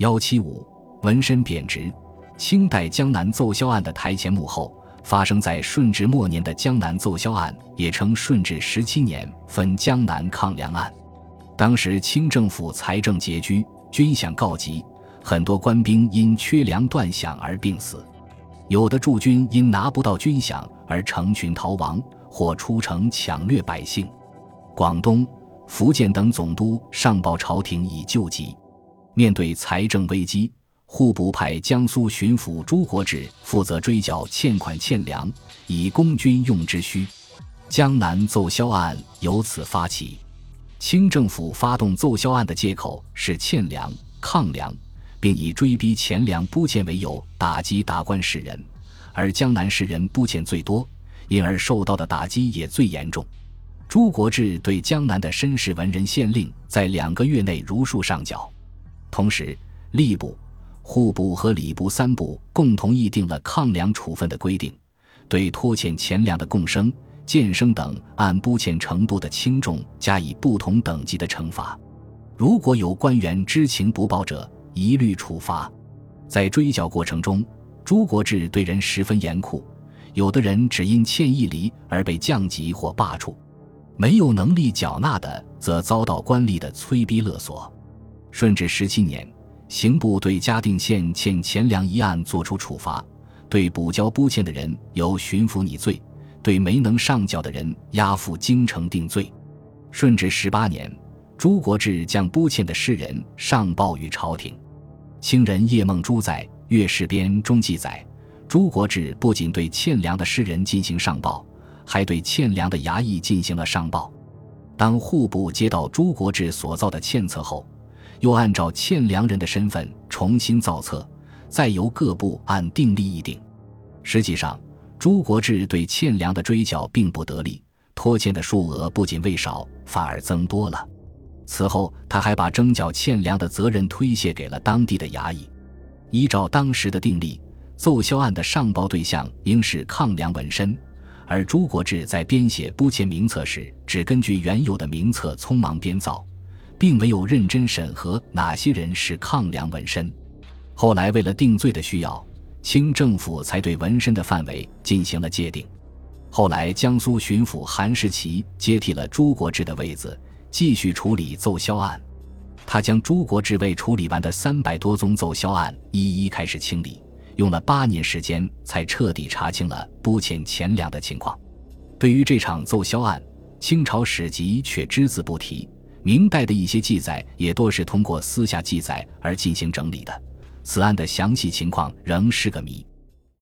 幺七五纹身贬值。清代江南奏销案的台前幕后，发生在顺治末年的江南奏销案，也称顺治十七年分江南抗粮案。当时清政府财政拮据，军饷告急，很多官兵因缺粮断饷而病死，有的驻军因拿不到军饷而成群逃亡，或出城抢掠百姓。广东、福建等总督上报朝廷以救急。面对财政危机。户部派江苏巡抚朱国治负责追缴欠款欠粮，以供军用之需。江南奏销案由此发起。清政府发动奏销案的借口是欠粮、抗粮，并以追逼钱粮拨欠为由打击达官士人，而江南士人拨欠最多，因而受到的打击也最严重。朱国治对江南的绅士文人县令在两个月内如数上缴，同时吏部。户部和礼部三部共同议定了抗粮处分的规定，对拖欠钱粮的贡生、监生等按不欠程度的轻重加以不同等级的惩罚。如果有官员知情不报者，一律处罚。在追缴过程中，朱国治对人十分严酷，有的人只因欠一厘而被降级或罢黜，没有能力缴纳的，则遭到官吏的催逼勒索。顺治十七年。刑部对嘉定县欠钱粮一案作出处罚，对补交拨欠的人由巡抚拟罪，对没能上缴的人押赴京城定罪。顺治十八年，朱国治将拨欠的诗人上报于朝廷。清人叶梦珠在《岳氏编》中记载，朱国治不仅对欠粮的诗人进行上报，还对欠粮的衙役进行了上报。当户部接到朱国治所造的欠册后，又按照欠粮人的身份重新造册，再由各部按定例议定。实际上，朱国治对欠粮的追缴并不得力，拖欠的数额不仅未少，反而增多了。此后，他还把征缴欠粮的责任推卸给了当地的衙役。依照当时的定例，奏销案的上报对象应是抗粮纹身，而朱国治在编写拨欠名册时，只根据原有的名册匆忙编造。并没有认真审核哪些人是抗粮纹身。后来为了定罪的需要，清政府才对纹身的范围进行了界定。后来江苏巡抚韩世奇接替了朱国治的位子，继续处理奏销案。他将朱国治未处理完的三百多宗奏销案一一开始清理，用了八年时间才彻底查清了拨欠钱粮的情况。对于这场奏销案，清朝史籍却只字不提。明代的一些记载也多是通过私下记载而进行整理的，此案的详细情况仍是个谜。